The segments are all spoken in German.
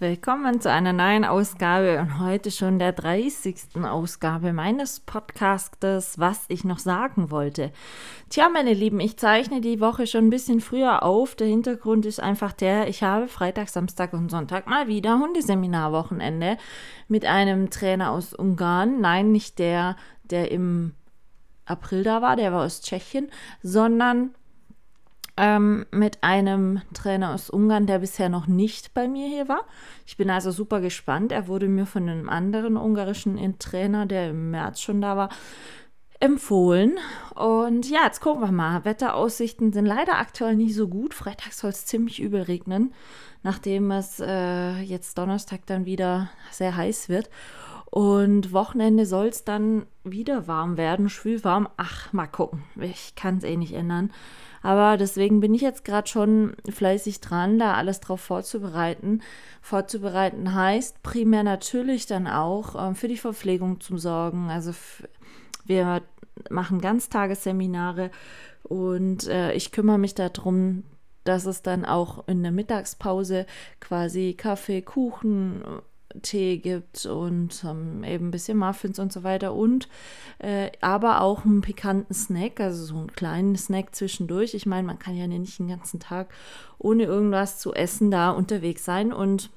Willkommen zu einer neuen Ausgabe und heute schon der 30. Ausgabe meines Podcastes, was ich noch sagen wollte. Tja, meine Lieben, ich zeichne die Woche schon ein bisschen früher auf. Der Hintergrund ist einfach der, ich habe Freitag, Samstag und Sonntag mal wieder Hundeseminarwochenende mit einem Trainer aus Ungarn. Nein, nicht der, der im April da war, der war aus Tschechien, sondern ähm, mit einem Trainer aus Ungarn, der bisher noch nicht bei mir hier war. Ich bin also super gespannt. Er wurde mir von einem anderen ungarischen Trainer, der im März schon da war, empfohlen. Und ja, jetzt gucken wir mal. Wetteraussichten sind leider aktuell nicht so gut. Freitag soll es ziemlich übel regnen, nachdem es äh, jetzt Donnerstag dann wieder sehr heiß wird. Und Wochenende soll es dann wieder warm werden, schwül warm. Ach, mal gucken. Ich kann es eh nicht ändern. Aber deswegen bin ich jetzt gerade schon fleißig dran, da alles drauf vorzubereiten. Vorzubereiten heißt primär natürlich dann auch äh, für die Verpflegung zu sorgen. Also wir machen Ganztagesseminare und äh, ich kümmere mich darum, dass es dann auch in der Mittagspause quasi Kaffee, Kuchen, Tee gibt und ähm, eben ein bisschen Muffins und so weiter und äh, aber auch einen pikanten Snack, also so einen kleinen Snack zwischendurch. Ich meine, man kann ja nicht den ganzen Tag ohne irgendwas zu essen da unterwegs sein und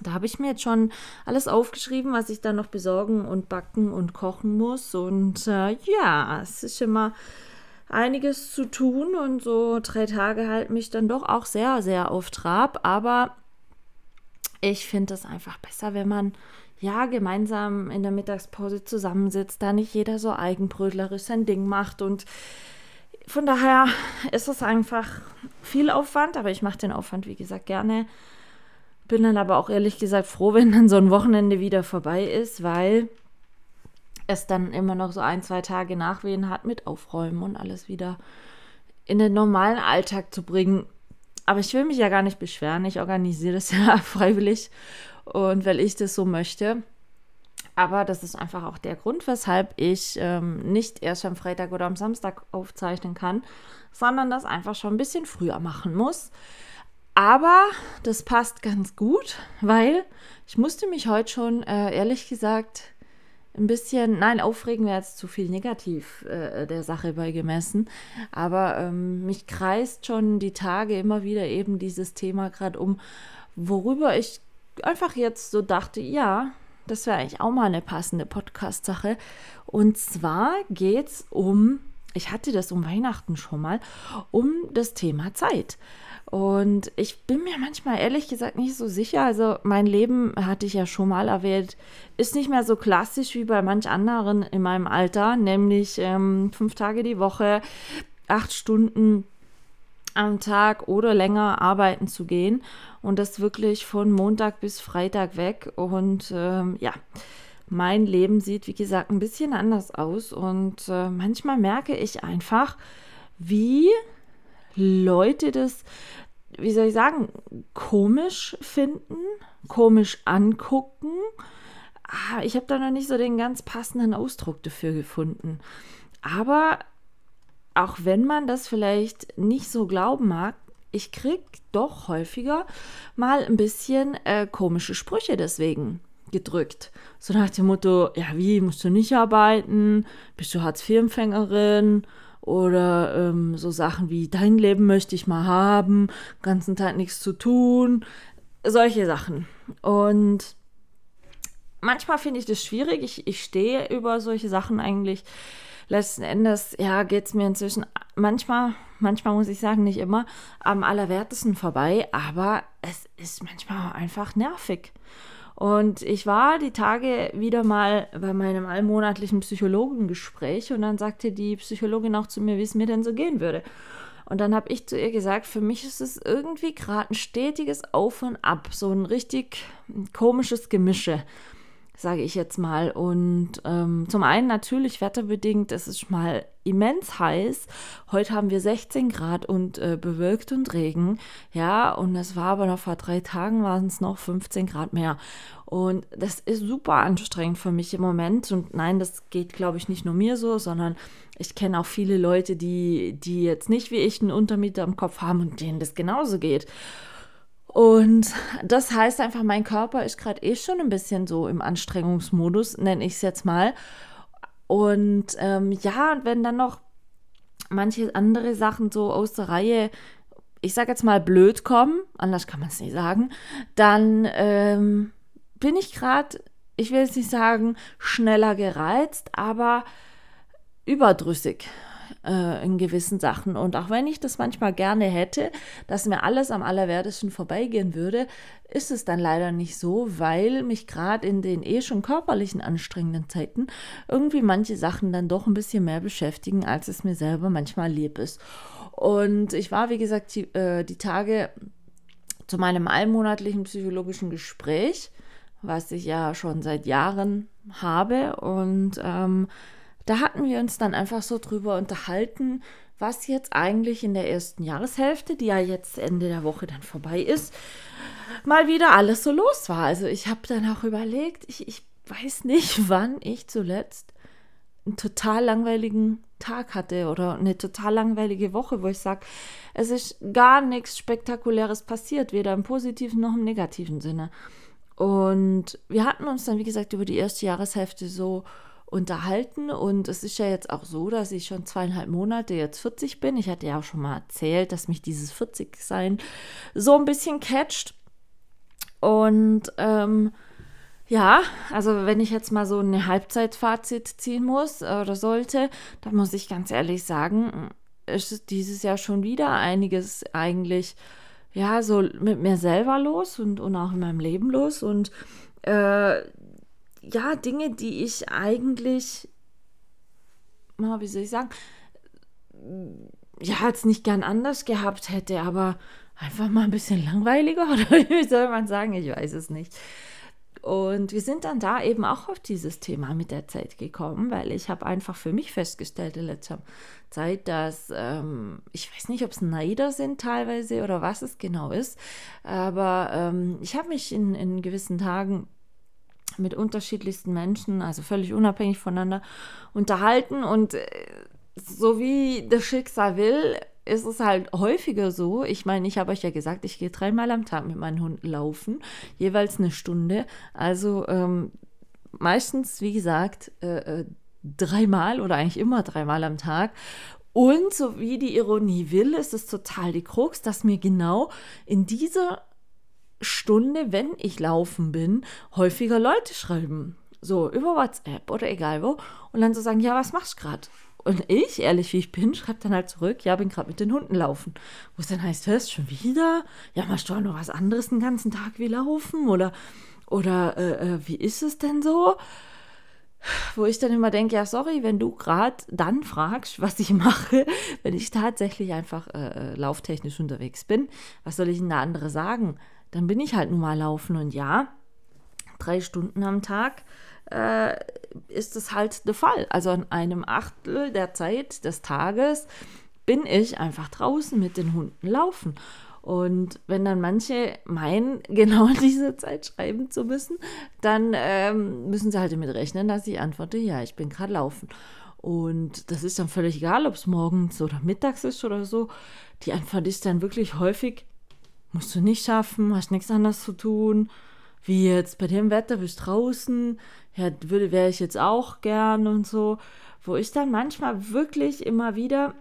da habe ich mir jetzt schon alles aufgeschrieben, was ich dann noch besorgen und backen und kochen muss. Und äh, ja, es ist immer einiges zu tun und so drei Tage halten mich dann doch auch sehr, sehr auf Trab. Aber ich finde es einfach besser, wenn man ja gemeinsam in der Mittagspause zusammensitzt, da nicht jeder so eigenbrötlerisch sein Ding macht und von daher ist es einfach viel Aufwand, aber ich mache den Aufwand, wie gesagt, gerne. Bin dann aber auch ehrlich gesagt froh, wenn dann so ein Wochenende wieder vorbei ist, weil es dann immer noch so ein, zwei Tage Nachwehen hat mit Aufräumen und alles wieder in den normalen Alltag zu bringen. Aber ich will mich ja gar nicht beschweren. Ich organisiere das ja freiwillig und weil ich das so möchte. Aber das ist einfach auch der Grund, weshalb ich ähm, nicht erst am Freitag oder am Samstag aufzeichnen kann, sondern das einfach schon ein bisschen früher machen muss. Aber das passt ganz gut, weil ich musste mich heute schon, äh, ehrlich gesagt, ein bisschen, nein, aufregen wäre jetzt zu viel negativ äh, der Sache beigemessen, aber ähm, mich kreist schon die Tage immer wieder eben dieses Thema gerade um, worüber ich einfach jetzt so dachte, ja, das wäre eigentlich auch mal eine passende Podcast-Sache. Und zwar geht es um, ich hatte das um Weihnachten schon mal, um das Thema Zeit. Und ich bin mir manchmal ehrlich gesagt nicht so sicher. Also mein Leben, hatte ich ja schon mal erwähnt, ist nicht mehr so klassisch wie bei manch anderen in meinem Alter, nämlich ähm, fünf Tage die Woche, acht Stunden am Tag oder länger arbeiten zu gehen und das wirklich von Montag bis Freitag weg. Und ähm, ja, mein Leben sieht, wie gesagt, ein bisschen anders aus. Und äh, manchmal merke ich einfach, wie Leute das, wie soll ich sagen, komisch finden, komisch angucken. Ah, ich habe da noch nicht so den ganz passenden Ausdruck dafür gefunden. Aber auch wenn man das vielleicht nicht so glauben mag, ich krieg doch häufiger mal ein bisschen äh, komische Sprüche deswegen gedrückt. So nach dem Motto, ja, wie, musst du nicht arbeiten? Bist du Hartz-IV-Empfängerin? Oder ähm, so Sachen wie, dein Leben möchte ich mal haben, ganzen Tag nichts zu tun. Solche Sachen. Und manchmal finde ich das schwierig. Ich, ich stehe über solche Sachen eigentlich. Letzten Endes, ja, geht es mir inzwischen manchmal, manchmal muss ich sagen, nicht immer, am allerwertesten vorbei, aber es ist manchmal einfach nervig. Und ich war die Tage wieder mal bei meinem allmonatlichen Psychologengespräch und dann sagte die Psychologin auch zu mir, wie es mir denn so gehen würde. Und dann habe ich zu ihr gesagt, für mich ist es irgendwie gerade ein stetiges Auf und Ab, so ein richtig komisches Gemische. Sage ich jetzt mal. Und ähm, zum einen natürlich wetterbedingt, es ist mal immens heiß. Heute haben wir 16 Grad und äh, bewölkt und Regen. Ja, und es war aber noch vor drei Tagen waren es noch 15 Grad mehr. Und das ist super anstrengend für mich im Moment. Und nein, das geht, glaube ich, nicht nur mir so, sondern ich kenne auch viele Leute, die, die jetzt nicht wie ich einen Untermieter im Kopf haben und denen das genauso geht. Und das heißt einfach, mein Körper ist gerade eh schon ein bisschen so im Anstrengungsmodus, nenne ich es jetzt mal. Und ähm, ja, und wenn dann noch manche andere Sachen so aus der Reihe, ich sage jetzt mal blöd kommen, anders kann man es nicht sagen, dann ähm, bin ich gerade, ich will jetzt nicht sagen schneller gereizt, aber überdrüssig äh, in gewissen Sachen. Und auch wenn ich das manchmal gerne hätte, dass mir alles am allerwertesten vorbeigehen würde, ist es dann leider nicht so, weil mich gerade in den eh schon körperlichen anstrengenden Zeiten irgendwie manche Sachen dann doch ein bisschen mehr beschäftigen, als es mir selber manchmal lieb ist. Und ich war, wie gesagt, die, äh, die Tage zu meinem allmonatlichen psychologischen Gespräch, was ich ja schon seit Jahren habe. Und ähm, da hatten wir uns dann einfach so drüber unterhalten, was jetzt eigentlich in der ersten Jahreshälfte, die ja jetzt Ende der Woche dann vorbei ist, mal wieder alles so los war. Also ich habe dann auch überlegt, ich, ich weiß nicht, wann ich zuletzt einen total langweiligen Tag hatte oder eine total langweilige Woche, wo ich sage, es ist gar nichts Spektakuläres passiert, weder im positiven noch im negativen Sinne. Und wir hatten uns dann, wie gesagt, über die erste Jahreshälfte so unterhalten. Und es ist ja jetzt auch so, dass ich schon zweieinhalb Monate jetzt 40 bin. Ich hatte ja auch schon mal erzählt, dass mich dieses 40-Sein so ein bisschen catcht. Und ähm, ja, also wenn ich jetzt mal so eine Halbzeitfazit ziehen muss oder sollte, dann muss ich ganz ehrlich sagen, ist dieses Jahr schon wieder einiges eigentlich, ja, so mit mir selber los und, und auch in meinem Leben los. Und äh, ja, Dinge, die ich eigentlich, wie soll ich sagen, ja, jetzt nicht gern anders gehabt hätte, aber einfach mal ein bisschen langweiliger oder wie soll man sagen, ich weiß es nicht. Und wir sind dann da eben auch auf dieses Thema mit der Zeit gekommen, weil ich habe einfach für mich festgestellt in letzter Zeit, dass ähm, ich weiß nicht, ob es Neider sind teilweise oder was es genau ist, aber ähm, ich habe mich in, in gewissen Tagen mit unterschiedlichsten Menschen, also völlig unabhängig voneinander, unterhalten. Und äh, so wie das Schicksal will, ist es halt häufiger so. Ich meine, ich habe euch ja gesagt, ich gehe dreimal am Tag mit meinen Hunden laufen, jeweils eine Stunde. Also ähm, meistens, wie gesagt, äh, äh dreimal oder eigentlich immer dreimal am Tag. Und so wie die Ironie will, ist es total die Krux, dass mir genau in dieser Stunde, wenn ich laufen bin, häufiger Leute schreiben. So über WhatsApp oder egal wo. Und dann so sagen, ja, was machst du gerade? Und ich, ehrlich wie ich bin, schreibe dann halt zurück, ja, bin gerade mit den Hunden laufen. Wo es dann heißt, hörst schon wieder? Ja, machst du auch noch was anderes den ganzen Tag wie laufen? Oder, oder äh, äh wie ist es denn so? Wo ich dann immer denke, ja, sorry, wenn du gerade dann fragst, was ich mache, wenn ich tatsächlich einfach äh, äh lauftechnisch unterwegs bin, was soll ich denn da andere sagen? Dann bin ich halt nun mal laufen. Und ja, drei Stunden am Tag äh, ist es halt der Fall. Also an einem Achtel der Zeit des Tages bin ich einfach draußen mit den Hunden laufen. Und wenn dann manche meinen, genau diese Zeit schreiben zu müssen, dann ähm, müssen sie halt damit rechnen, dass ich antworte, ja, ich bin gerade laufen. Und das ist dann völlig egal, ob es morgens oder mittags ist oder so. Die Antwort ist dann wirklich häufig, musst du nicht schaffen, hast nichts anderes zu tun. Wie jetzt bei dem Wetter bist draußen, ja, würde wäre ich jetzt auch gern und so, wo ich dann manchmal wirklich immer wieder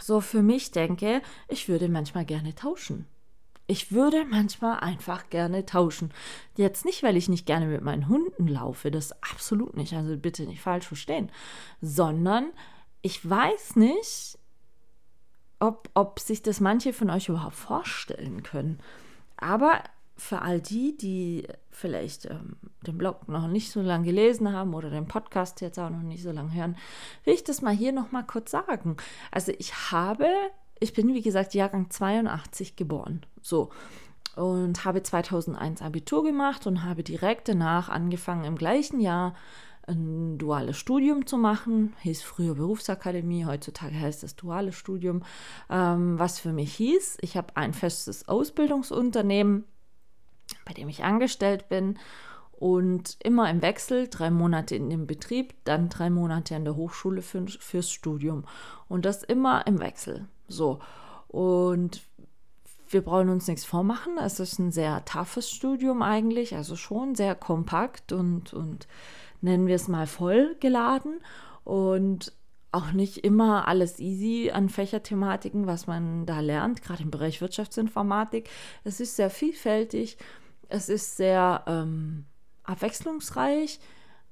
so für mich denke, ich würde manchmal gerne tauschen. Ich würde manchmal einfach gerne tauschen. Jetzt nicht, weil ich nicht gerne mit meinen Hunden laufe, das absolut nicht, also bitte nicht falsch verstehen, sondern ich weiß nicht, ob, ob sich das manche von euch überhaupt vorstellen können. Aber für all die, die vielleicht ähm, den Blog noch nicht so lange gelesen haben oder den Podcast jetzt auch noch nicht so lange hören, will ich das mal hier noch mal kurz sagen. Also ich habe, ich bin wie gesagt Jahrgang 82 geboren. So. und habe 2001 Abitur gemacht und habe direkt danach angefangen, im gleichen Jahr ein duales Studium zu machen. Hieß früher Berufsakademie, heutzutage heißt es duales Studium. Ähm, was für mich hieß, ich habe ein festes Ausbildungsunternehmen, bei dem ich angestellt bin und immer im Wechsel, drei Monate in dem Betrieb, dann drei Monate an der Hochschule für, fürs Studium. Und das immer im Wechsel. So. Und wir brauchen uns nichts vormachen. Es ist ein sehr toughes Studium eigentlich, also schon sehr kompakt und, und nennen wir es mal voll geladen und auch nicht immer alles easy an Fächerthematiken, was man da lernt, gerade im Bereich Wirtschaftsinformatik. Es ist sehr vielfältig, es ist sehr ähm, abwechslungsreich,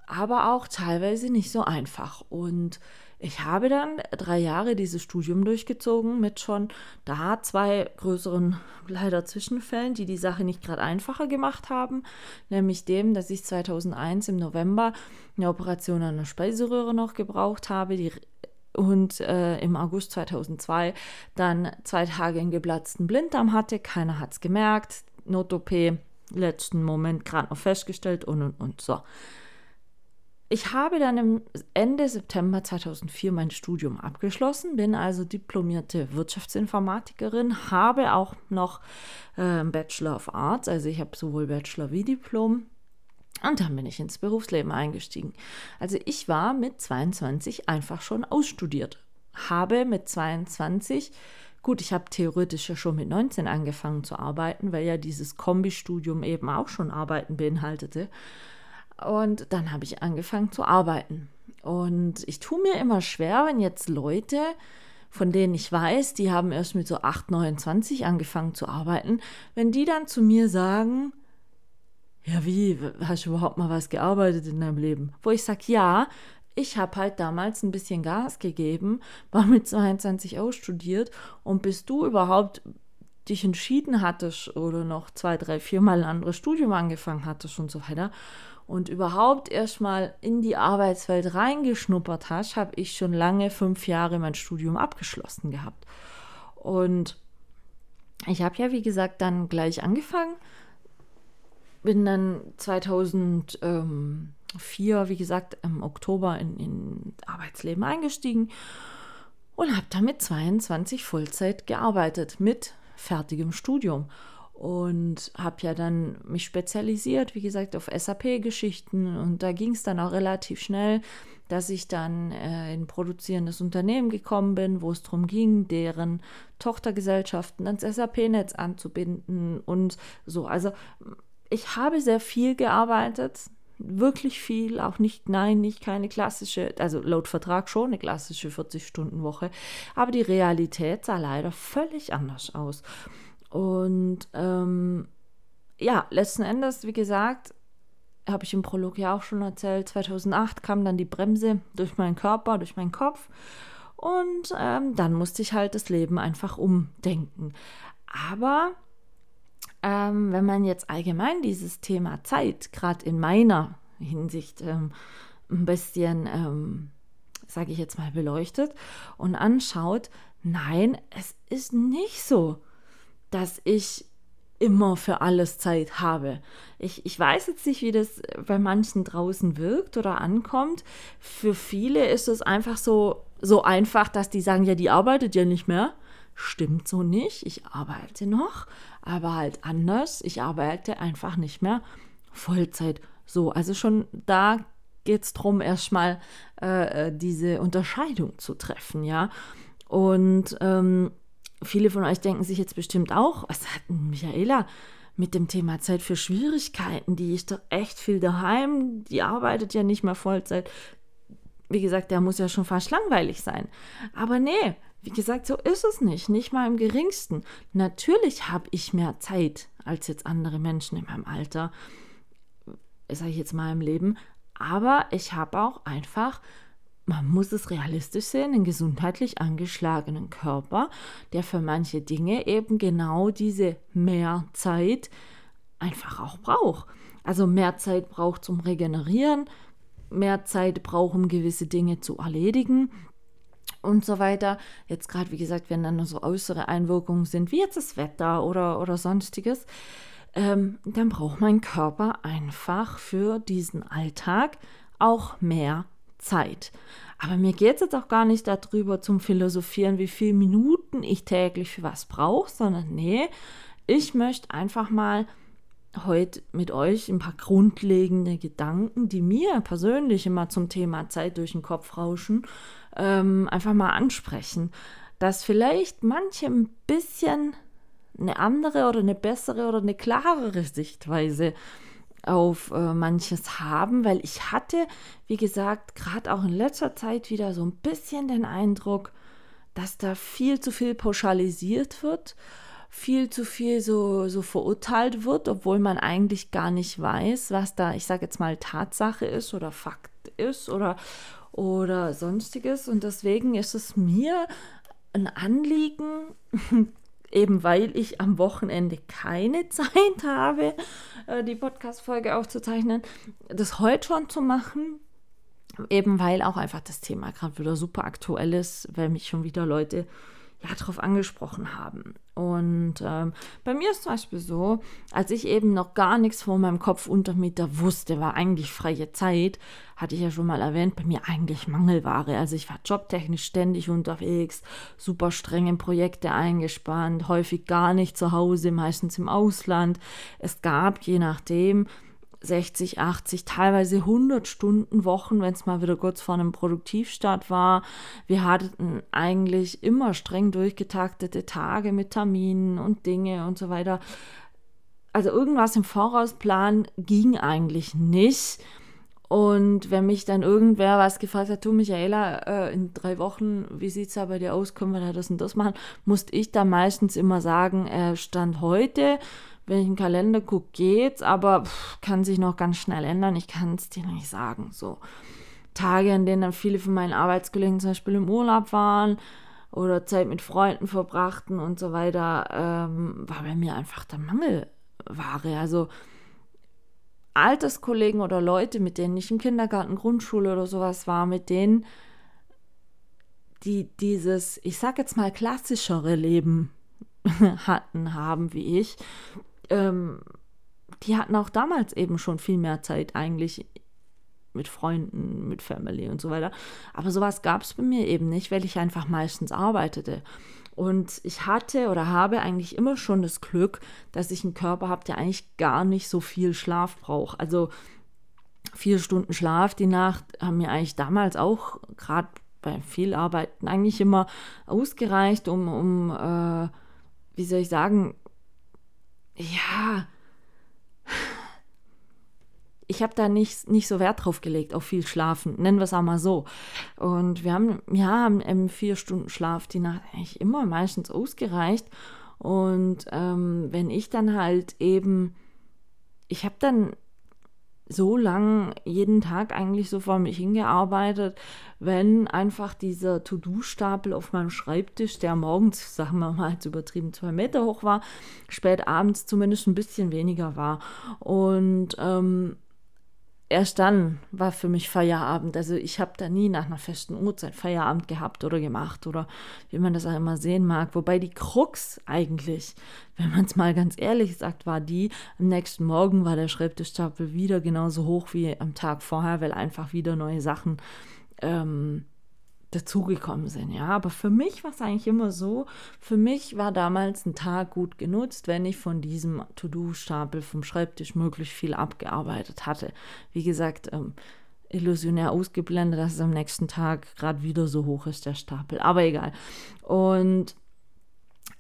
aber auch teilweise nicht so einfach. Und ich habe dann drei Jahre dieses Studium durchgezogen mit schon da zwei größeren leider Zwischenfällen, die die Sache nicht gerade einfacher gemacht haben, nämlich dem, dass ich 2001 im November eine Operation an der Speiseröhre noch gebraucht habe, die und äh, im August 2002 dann zwei Tage einen geplatzten Blinddarm hatte. Keiner hat es gemerkt. Not-OP, letzten Moment gerade noch festgestellt und und und so. Ich habe dann im Ende September 2004 mein Studium abgeschlossen, bin also diplomierte Wirtschaftsinformatikerin, habe auch noch äh, Bachelor of Arts, also ich habe sowohl Bachelor wie Diplom. Und dann bin ich ins Berufsleben eingestiegen. Also ich war mit 22 einfach schon ausstudiert, habe mit 22 Gut, ich habe theoretisch ja schon mit 19 angefangen zu arbeiten, weil ja dieses Kombistudium eben auch schon Arbeiten beinhaltete. Und dann habe ich angefangen zu arbeiten. Und ich tue mir immer schwer, wenn jetzt Leute, von denen ich weiß, die haben erst mit so 8, 29 angefangen zu arbeiten, wenn die dann zu mir sagen, ja, wie, hast du überhaupt mal was gearbeitet in deinem Leben? Wo ich sage, ja, ich habe halt damals ein bisschen Gas gegeben, war mit 22 ausstudiert und bis du überhaupt dich entschieden hattest oder noch zwei, drei, viermal ein anderes Studium angefangen hattest und so weiter und überhaupt erstmal in die Arbeitswelt reingeschnuppert hast, habe ich schon lange fünf Jahre mein Studium abgeschlossen gehabt. Und ich habe ja, wie gesagt, dann gleich angefangen, bin dann 2004, wie gesagt, im Oktober in, in Arbeitsleben eingestiegen und habe damit 22 Vollzeit gearbeitet mit fertigem Studium und habe ja dann mich spezialisiert, wie gesagt, auf SAP-Geschichten und da ging es dann auch relativ schnell, dass ich dann äh, in produzierendes Unternehmen gekommen bin, wo es darum ging, deren Tochtergesellschaften ans SAP-Netz anzubinden und so. Also ich habe sehr viel gearbeitet, wirklich viel, auch nicht, nein, nicht keine klassische, also laut Vertrag schon eine klassische 40-Stunden-Woche, aber die Realität sah leider völlig anders aus. Und ähm, ja, letzten Endes, wie gesagt, habe ich im Prolog ja auch schon erzählt, 2008 kam dann die Bremse durch meinen Körper, durch meinen Kopf. Und ähm, dann musste ich halt das Leben einfach umdenken. Aber ähm, wenn man jetzt allgemein dieses Thema Zeit, gerade in meiner Hinsicht, ähm, ein bisschen, ähm, sage ich jetzt mal, beleuchtet und anschaut, nein, es ist nicht so dass ich immer für alles Zeit habe. Ich, ich weiß jetzt nicht, wie das bei manchen draußen wirkt oder ankommt. Für viele ist es einfach so, so einfach, dass die sagen, ja, die arbeitet ja nicht mehr. Stimmt so nicht. Ich arbeite noch, aber halt anders. Ich arbeite einfach nicht mehr Vollzeit. So, also schon da geht es darum, erstmal äh, äh, diese Unterscheidung zu treffen, ja. Und ähm, Viele von euch denken sich jetzt bestimmt auch, was hat Michaela mit dem Thema Zeit für Schwierigkeiten? Die ist doch echt viel daheim, die arbeitet ja nicht mehr Vollzeit. Wie gesagt, der muss ja schon fast langweilig sein. Aber nee, wie gesagt, so ist es nicht, nicht mal im geringsten. Natürlich habe ich mehr Zeit als jetzt andere Menschen in meinem Alter, sage ich jetzt mal im Leben, aber ich habe auch einfach man muss es realistisch sehen, einen gesundheitlich angeschlagenen Körper, der für manche Dinge eben genau diese mehr Zeit einfach auch braucht. Also mehr Zeit braucht zum Regenerieren, mehr Zeit braucht, um gewisse Dinge zu erledigen. und so weiter. Jetzt gerade, wie gesagt, wenn dann so äußere Einwirkungen sind, wie jetzt das Wetter oder, oder sonstiges, ähm, dann braucht mein Körper einfach für diesen Alltag auch mehr Zeit. Aber mir geht es jetzt auch gar nicht darüber zum Philosophieren, wie viele Minuten ich täglich für was brauche, sondern nee, ich möchte einfach mal heute mit euch ein paar grundlegende Gedanken, die mir persönlich immer zum Thema Zeit durch den Kopf rauschen, ähm, einfach mal ansprechen. Dass vielleicht manche ein bisschen eine andere oder eine bessere oder eine klarere Sichtweise auf äh, manches haben, weil ich hatte, wie gesagt, gerade auch in letzter Zeit wieder so ein bisschen den Eindruck, dass da viel zu viel pauschalisiert wird, viel zu viel so, so verurteilt wird, obwohl man eigentlich gar nicht weiß, was da, ich sage jetzt mal, Tatsache ist oder Fakt ist oder, oder sonstiges. Und deswegen ist es mir ein Anliegen, eben weil ich am Wochenende keine Zeit habe, äh, die Podcast-Folge aufzuzeichnen, das heute schon zu machen. Eben weil auch einfach das Thema gerade wieder super aktuell ist, weil mich schon wieder Leute ja, darauf angesprochen haben. Und ähm, bei mir ist zum Beispiel so, als ich eben noch gar nichts vor meinem Kopf Untermieter wusste, war eigentlich freie Zeit, hatte ich ja schon mal erwähnt, bei mir eigentlich Mangelware. Also ich war jobtechnisch ständig unterwegs, super streng in Projekte eingespannt, häufig gar nicht zu Hause, meistens im Ausland. Es gab, je nachdem, 60, 80, teilweise 100 Stunden Wochen, wenn es mal wieder kurz vor einem Produktivstart war. Wir hatten eigentlich immer streng durchgetaktete Tage mit Terminen und Dinge und so weiter. Also irgendwas im Vorausplan ging eigentlich nicht. Und wenn mich dann irgendwer was gefragt hat, du Michaela, äh, in drei Wochen, wie sieht es da bei dir aus, können wir da das und das machen, musste ich da meistens immer sagen, äh, Stand heute wenn ich in den Kalender gucke, geht's, aber pff, kann sich noch ganz schnell ändern. Ich kann es dir nicht sagen. So Tage, an denen dann viele von meinen Arbeitskollegen zum Beispiel im Urlaub waren oder Zeit mit Freunden verbrachten und so weiter, ähm, war bei mir einfach der Mangelware. Also Alterskollegen oder Leute, mit denen ich im Kindergarten, Grundschule oder sowas war, mit denen die dieses, ich sag jetzt mal, klassischere Leben hatten, haben wie ich, ähm, die hatten auch damals eben schon viel mehr Zeit eigentlich mit Freunden, mit Family und so weiter. Aber sowas gab es bei mir eben nicht, weil ich einfach meistens arbeitete. Und ich hatte oder habe eigentlich immer schon das Glück, dass ich einen Körper habe, der eigentlich gar nicht so viel Schlaf braucht. Also vier Stunden Schlaf die Nacht haben mir eigentlich damals auch gerade bei viel Arbeiten eigentlich immer ausgereicht, um, um äh, wie soll ich sagen, ja, ich habe da nicht, nicht so Wert drauf gelegt, auf viel Schlafen, nennen wir es auch mal so. Und wir haben, ja, haben vier Stunden Schlaf die Nacht eigentlich immer meistens ausgereicht. Und ähm, wenn ich dann halt eben, ich habe dann so lang jeden Tag eigentlich so vor mich hingearbeitet, wenn einfach dieser To-Do-Stapel auf meinem Schreibtisch, der morgens, sagen wir mal, jetzt übertrieben zwei Meter hoch war, spät abends zumindest ein bisschen weniger war. Und ähm, erst dann war für mich Feierabend. Also ich habe da nie nach einer festen Uhrzeit Feierabend gehabt oder gemacht oder wie man das auch immer sehen mag. Wobei die Krux eigentlich, wenn man es mal ganz ehrlich sagt, war die, am nächsten Morgen war der Schreibtischstapel wieder genauso hoch wie am Tag vorher, weil einfach wieder neue Sachen ähm, dazugekommen sind. Ja, aber für mich war es eigentlich immer so, für mich war damals ein Tag gut genutzt, wenn ich von diesem To-Do-Stapel vom Schreibtisch möglichst viel abgearbeitet hatte. Wie gesagt, ähm, illusionär ausgeblendet, dass es am nächsten Tag gerade wieder so hoch ist, der Stapel. Aber egal. Und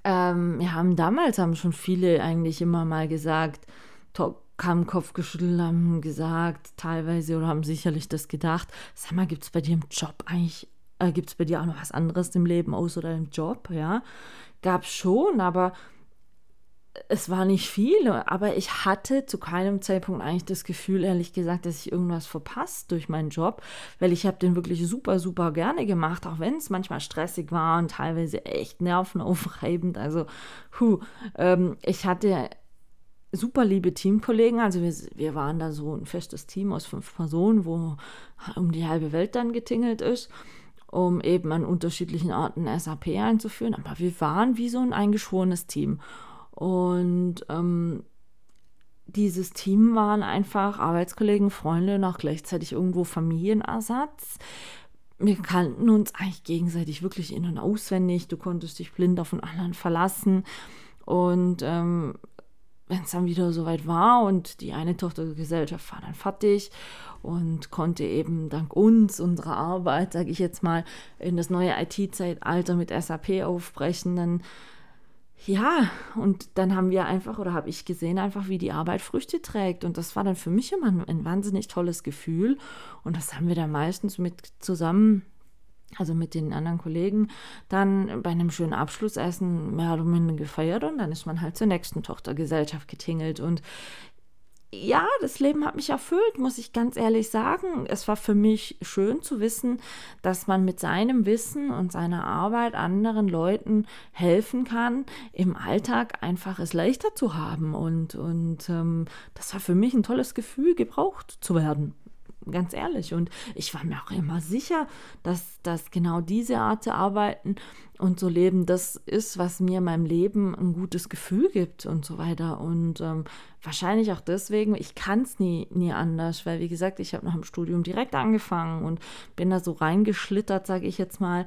ähm, wir haben damals haben schon viele eigentlich immer mal gesagt, haben Kopf geschüttelt, haben gesagt, teilweise oder haben sicherlich das gedacht, sag mal, gibt es bei dir im Job eigentlich äh, Gibt es bei dir auch noch was anderes im Leben außer deinem Job? Ja, gab es schon, aber es war nicht viel, aber ich hatte zu keinem Zeitpunkt eigentlich das Gefühl, ehrlich gesagt, dass ich irgendwas verpasst durch meinen Job, weil ich habe den wirklich super, super gerne gemacht, auch wenn es manchmal stressig war und teilweise echt nervenaufreibend. Also, hu, ähm, ich hatte super liebe Teamkollegen, also wir, wir waren da so ein festes Team aus fünf Personen, wo um die halbe Welt dann getingelt ist. Um eben an unterschiedlichen Orten SAP einzuführen. Aber wir waren wie so ein eingeschworenes Team. Und ähm, dieses Team waren einfach Arbeitskollegen, Freunde und auch gleichzeitig irgendwo Familienersatz. Wir kannten uns eigentlich gegenseitig wirklich in- und auswendig. Du konntest dich blind auf den anderen verlassen. Und ähm, wenn es dann wieder soweit war und die eine Tochtergesellschaft war dann fertig und konnte eben dank uns, unserer Arbeit, sage ich jetzt mal, in das neue IT-Zeitalter mit SAP aufbrechen, dann ja, und dann haben wir einfach, oder habe ich gesehen, einfach, wie die Arbeit Früchte trägt. Und das war dann für mich immer ein, ein wahnsinnig tolles Gefühl. Und das haben wir dann meistens mit zusammen also mit den anderen Kollegen, dann bei einem schönen Abschlussessen mehr oder minder gefeiert und dann ist man halt zur nächsten Tochtergesellschaft getingelt. Und ja, das Leben hat mich erfüllt, muss ich ganz ehrlich sagen. Es war für mich schön zu wissen, dass man mit seinem Wissen und seiner Arbeit anderen Leuten helfen kann, im Alltag einfach es leichter zu haben. Und, und ähm, das war für mich ein tolles Gefühl, gebraucht zu werden ganz ehrlich. Und ich war mir auch immer sicher, dass das genau diese Art zu arbeiten und zu leben, das ist, was mir in meinem Leben ein gutes Gefühl gibt und so weiter. Und ähm, wahrscheinlich auch deswegen, ich kann es nie, nie anders, weil wie gesagt, ich habe nach dem Studium direkt angefangen und bin da so reingeschlittert, sage ich jetzt mal.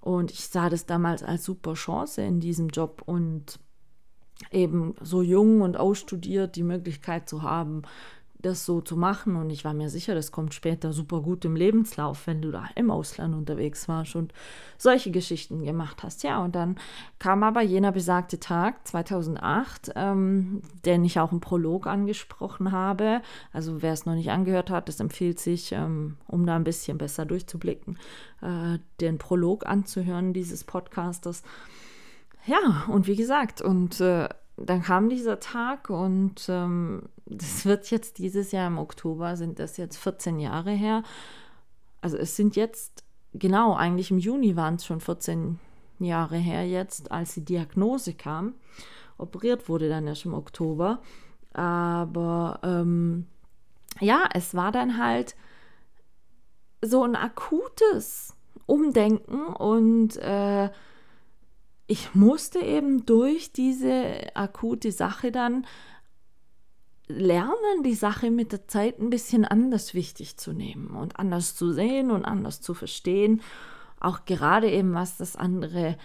Und ich sah das damals als super Chance in diesem Job und eben so jung und ausstudiert die Möglichkeit zu haben, das so zu machen. Und ich war mir sicher, das kommt später super gut im Lebenslauf, wenn du da im Ausland unterwegs warst und solche Geschichten gemacht hast. Ja, und dann kam aber jener besagte Tag 2008, ähm, den ich auch im Prolog angesprochen habe. Also wer es noch nicht angehört hat, das empfiehlt sich, ähm, um da ein bisschen besser durchzublicken, äh, den Prolog anzuhören dieses Podcasters. Ja, und wie gesagt, und äh, dann kam dieser Tag und ähm, das wird jetzt dieses Jahr im Oktober, sind das jetzt 14 Jahre her. Also es sind jetzt, genau, eigentlich im Juni waren es schon 14 Jahre her jetzt, als die Diagnose kam. Operiert wurde dann erst im Oktober. Aber ähm, ja, es war dann halt so ein akutes Umdenken und äh, ich musste eben durch diese akute Sache dann lernen, die Sache mit der Zeit ein bisschen anders wichtig zu nehmen und anders zu sehen und anders zu verstehen. Auch gerade eben, was das andere,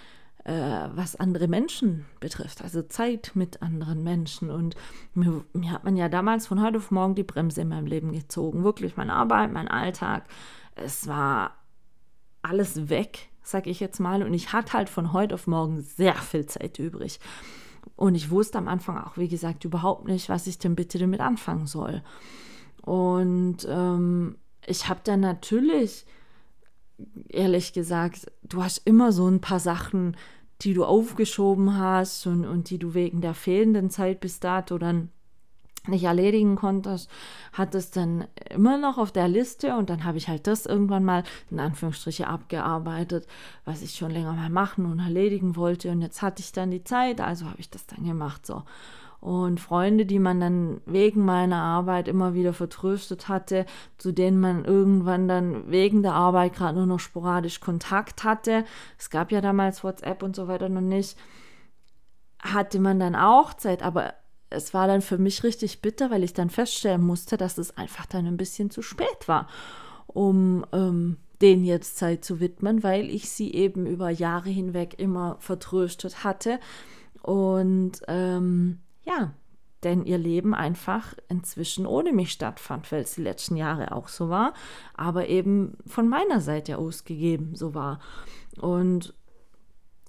äh, was andere Menschen betrifft, also Zeit mit anderen Menschen. Und mir, mir hat man ja damals von heute auf morgen die Bremse in meinem Leben gezogen. Wirklich meine Arbeit, mein Alltag. Es war alles weg sag ich jetzt mal. Und ich hatte halt von heute auf morgen sehr viel Zeit übrig. Und ich wusste am Anfang auch, wie gesagt, überhaupt nicht, was ich denn bitte damit anfangen soll. Und ähm, ich habe dann natürlich, ehrlich gesagt, du hast immer so ein paar Sachen, die du aufgeschoben hast und, und die du wegen der fehlenden Zeit bis dato dann nicht erledigen konntest, hat es dann immer noch auf der Liste und dann habe ich halt das irgendwann mal in Anführungsstriche abgearbeitet, was ich schon länger mal machen und erledigen wollte und jetzt hatte ich dann die Zeit, also habe ich das dann gemacht so. Und Freunde, die man dann wegen meiner Arbeit immer wieder vertröstet hatte, zu denen man irgendwann dann wegen der Arbeit gerade nur noch sporadisch Kontakt hatte. Es gab ja damals WhatsApp und so weiter noch nicht. Hatte man dann auch Zeit, aber es war dann für mich richtig bitter, weil ich dann feststellen musste, dass es einfach dann ein bisschen zu spät war, um ähm, denen jetzt Zeit zu widmen, weil ich sie eben über Jahre hinweg immer vertröstet hatte. Und ähm, ja, denn ihr Leben einfach inzwischen ohne mich stattfand, weil es die letzten Jahre auch so war, aber eben von meiner Seite aus gegeben so war. Und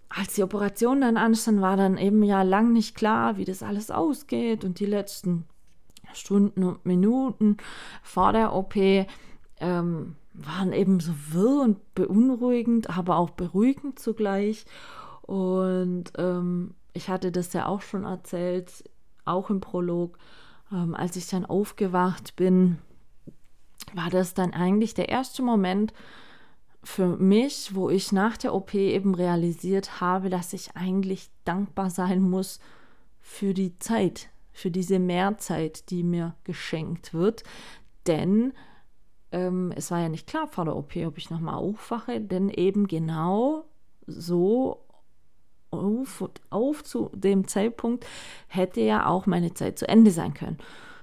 als die Operation dann anstand, war dann eben ja lang nicht klar, wie das alles ausgeht. Und die letzten Stunden und Minuten vor der OP ähm, waren eben so wirr und beunruhigend, aber auch beruhigend zugleich. Und ähm, ich hatte das ja auch schon erzählt, auch im Prolog, ähm, als ich dann aufgewacht bin, war das dann eigentlich der erste Moment, für mich, wo ich nach der OP eben realisiert habe, dass ich eigentlich dankbar sein muss für die Zeit, für diese Mehrzeit, die mir geschenkt wird. Denn ähm, es war ja nicht klar vor der OP, ob ich nochmal aufwache, denn eben genau so auf, auf zu dem Zeitpunkt hätte ja auch meine Zeit zu Ende sein können.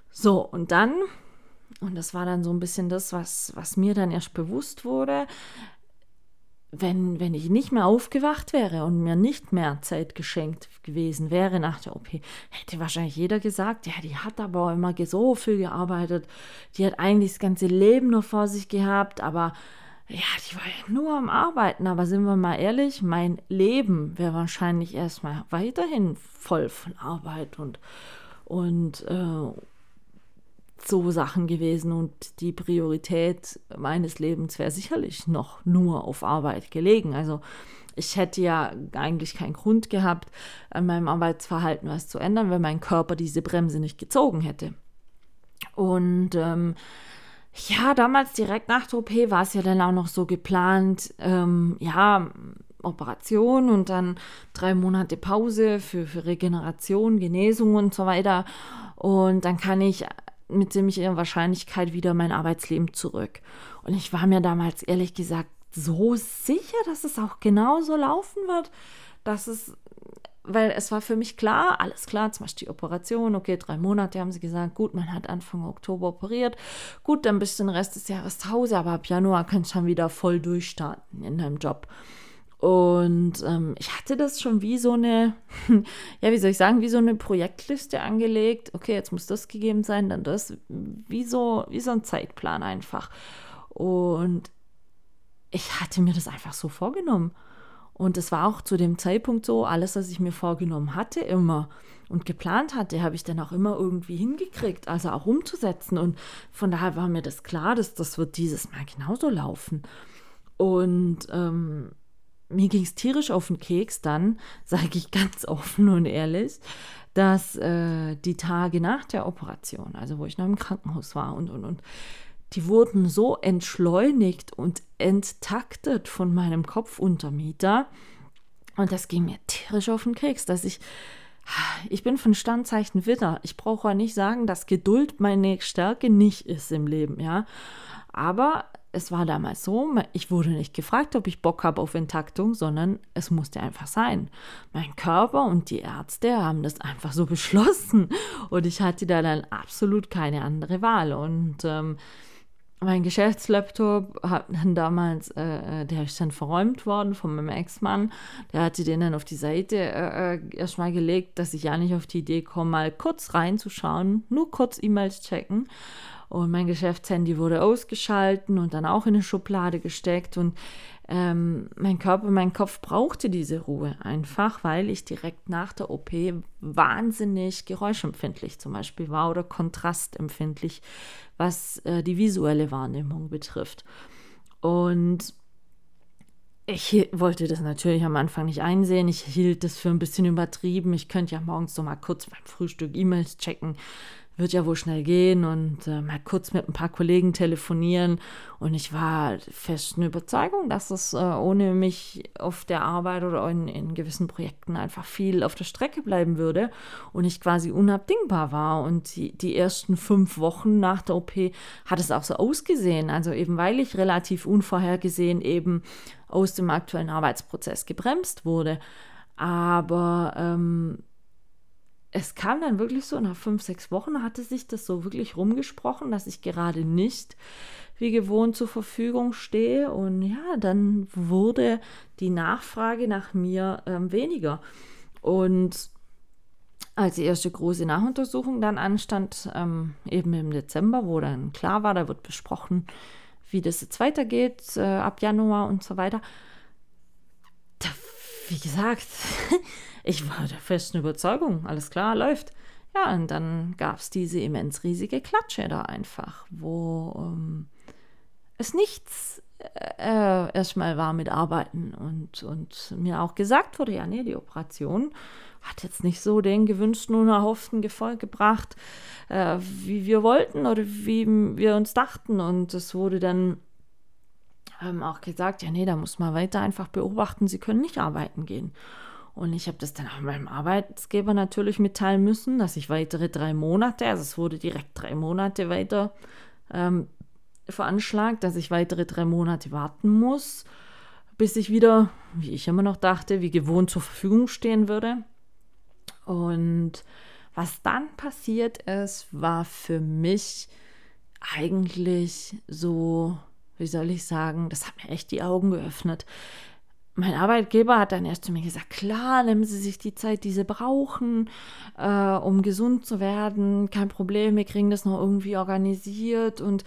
So, und dann, und das war dann so ein bisschen das, was, was mir dann erst bewusst wurde, wenn, wenn ich nicht mehr aufgewacht wäre und mir nicht mehr Zeit geschenkt gewesen wäre nach der OP, hätte wahrscheinlich jeder gesagt, ja, die hat aber immer so viel gearbeitet, die hat eigentlich das ganze Leben nur vor sich gehabt, aber ja, die war ja nur am Arbeiten. Aber sind wir mal ehrlich, mein Leben wäre wahrscheinlich erstmal weiterhin voll von Arbeit und, und äh, so Sachen gewesen und die Priorität meines Lebens wäre sicherlich noch nur auf Arbeit gelegen. Also ich hätte ja eigentlich keinen Grund gehabt, an meinem Arbeitsverhalten was zu ändern, wenn mein Körper diese Bremse nicht gezogen hätte. Und ähm, ja, damals direkt nach der OP war es ja dann auch noch so geplant, ähm, ja, Operation und dann drei Monate Pause für, für Regeneration, Genesung und so weiter. Und dann kann ich mit ziemlicher Wahrscheinlichkeit wieder mein Arbeitsleben zurück. Und ich war mir damals ehrlich gesagt so sicher, dass es auch genauso laufen wird, dass es, weil es war für mich klar, alles klar, zum Beispiel die Operation, okay, drei Monate haben sie gesagt, gut, man hat Anfang Oktober operiert, gut, dann bist du den Rest des Jahres zu Hause, aber ab Januar kannst du dann wieder voll durchstarten in deinem Job. Und ähm, ich hatte das schon wie so eine, ja, wie soll ich sagen, wie so eine Projektliste angelegt. Okay, jetzt muss das gegeben sein, dann das, wie so, wie so ein Zeitplan einfach. Und ich hatte mir das einfach so vorgenommen. Und es war auch zu dem Zeitpunkt so, alles, was ich mir vorgenommen hatte, immer und geplant hatte, habe ich dann auch immer irgendwie hingekriegt, also auch umzusetzen. Und von daher war mir das klar, dass das wird dieses Mal genauso laufen. Und ähm, mir ging es tierisch auf den Keks dann, sage ich ganz offen und ehrlich, dass äh, die Tage nach der Operation, also wo ich noch im Krankenhaus war und, und, und, die wurden so entschleunigt und enttaktet von meinem Kopfuntermieter. Und das ging mir tierisch auf den Keks, dass ich, ich bin von Standzeichen Witter. Ich brauche ja nicht sagen, dass Geduld meine Stärke nicht ist im Leben, ja. Aber es war damals so, ich wurde nicht gefragt, ob ich Bock habe auf Intaktung, sondern es musste einfach sein. Mein Körper und die Ärzte haben das einfach so beschlossen und ich hatte da dann absolut keine andere Wahl. Und ähm, mein Geschäftslaptop hat dann damals, äh, äh der ist dann verräumt worden von meinem Ex-Mann. Der hatte den dann auf die Seite äh, äh, erstmal gelegt, dass ich ja nicht auf die Idee komme, mal kurz reinzuschauen, nur kurz E-Mails checken. Und mein Geschäftshandy wurde ausgeschalten und dann auch in eine Schublade gesteckt. Und ähm, mein Körper, mein Kopf brauchte diese Ruhe einfach, weil ich direkt nach der OP wahnsinnig geräuschempfindlich zum Beispiel war oder kontrastempfindlich, was äh, die visuelle Wahrnehmung betrifft. Und ich wollte das natürlich am Anfang nicht einsehen. Ich hielt das für ein bisschen übertrieben. Ich könnte ja morgens so mal kurz beim Frühstück E-Mails checken wird ja wohl schnell gehen und äh, mal kurz mit ein paar Kollegen telefonieren. Und ich war fest in Überzeugung, dass es äh, ohne mich auf der Arbeit oder in, in gewissen Projekten einfach viel auf der Strecke bleiben würde und ich quasi unabdingbar war. Und die, die ersten fünf Wochen nach der OP hat es auch so ausgesehen. Also eben weil ich relativ unvorhergesehen eben aus dem aktuellen Arbeitsprozess gebremst wurde. Aber ähm, es kam dann wirklich so, nach fünf, sechs Wochen hatte sich das so wirklich rumgesprochen, dass ich gerade nicht wie gewohnt zur Verfügung stehe. Und ja, dann wurde die Nachfrage nach mir ähm, weniger. Und als die erste große Nachuntersuchung dann anstand, ähm, eben im Dezember, wo dann klar war, da wird besprochen, wie das jetzt weitergeht, äh, ab Januar und so weiter. Wie gesagt, ich war der festen Überzeugung, alles klar, läuft. Ja, und dann gab es diese immens riesige Klatsche da einfach, wo ähm, es nichts äh, erstmal war mit Arbeiten und, und mir auch gesagt wurde, ja, nee, die Operation hat jetzt nicht so den gewünschten und erhofften Erfolg gebracht, äh, wie wir wollten oder wie wir uns dachten. Und es wurde dann ähm, auch gesagt, ja, nee, da muss man weiter einfach beobachten, sie können nicht arbeiten gehen. Und ich habe das dann auch meinem Arbeitsgeber natürlich mitteilen müssen, dass ich weitere drei Monate, also es wurde direkt drei Monate weiter ähm, veranschlagt, dass ich weitere drei Monate warten muss, bis ich wieder, wie ich immer noch dachte, wie gewohnt zur Verfügung stehen würde. Und was dann passiert ist, war für mich eigentlich so, wie soll ich sagen, das hat mir echt die Augen geöffnet. Mein Arbeitgeber hat dann erst zu mir gesagt, klar, nehmen Sie sich die Zeit, die Sie brauchen, äh, um gesund zu werden. Kein Problem, wir kriegen das noch irgendwie organisiert. Und